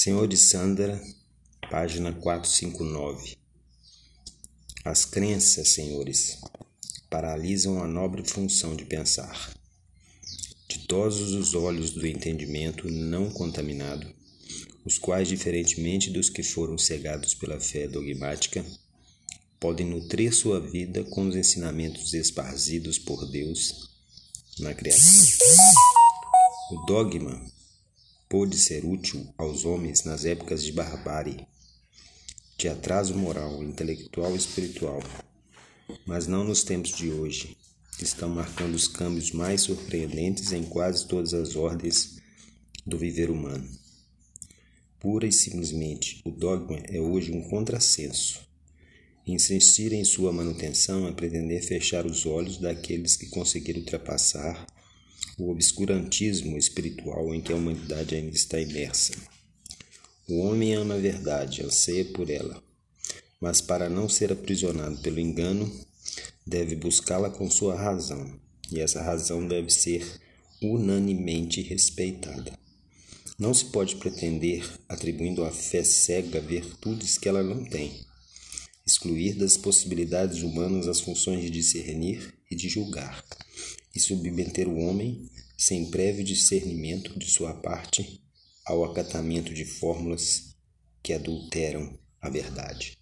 Senhor de Sandra, página 459. As crenças, senhores, paralisam a nobre função de pensar. Ditosos os olhos do entendimento não contaminado, os quais, diferentemente dos que foram cegados pela fé dogmática, podem nutrir sua vida com os ensinamentos esparzidos por Deus na criação. O dogma pôde ser útil aos homens nas épocas de barbárie, de atraso moral, intelectual e espiritual, mas não nos tempos de hoje, que estão marcando os câmbios mais surpreendentes em quase todas as ordens do viver humano. Pura e simplesmente, o dogma é hoje um contrassenso. Insistir em sua manutenção é pretender fechar os olhos daqueles que conseguiram ultrapassar o obscurantismo espiritual em que a humanidade ainda está imersa. O homem ama a verdade, anseia por ela, mas para não ser aprisionado pelo engano, deve buscá-la com sua razão, e essa razão deve ser unanimemente respeitada. Não se pode pretender, atribuindo à fé cega virtudes que ela não tem, excluir das possibilidades humanas as funções de discernir e de julgar, e submeter o homem, sem prévio discernimento de sua parte, ao acatamento de fórmulas que adulteram a verdade.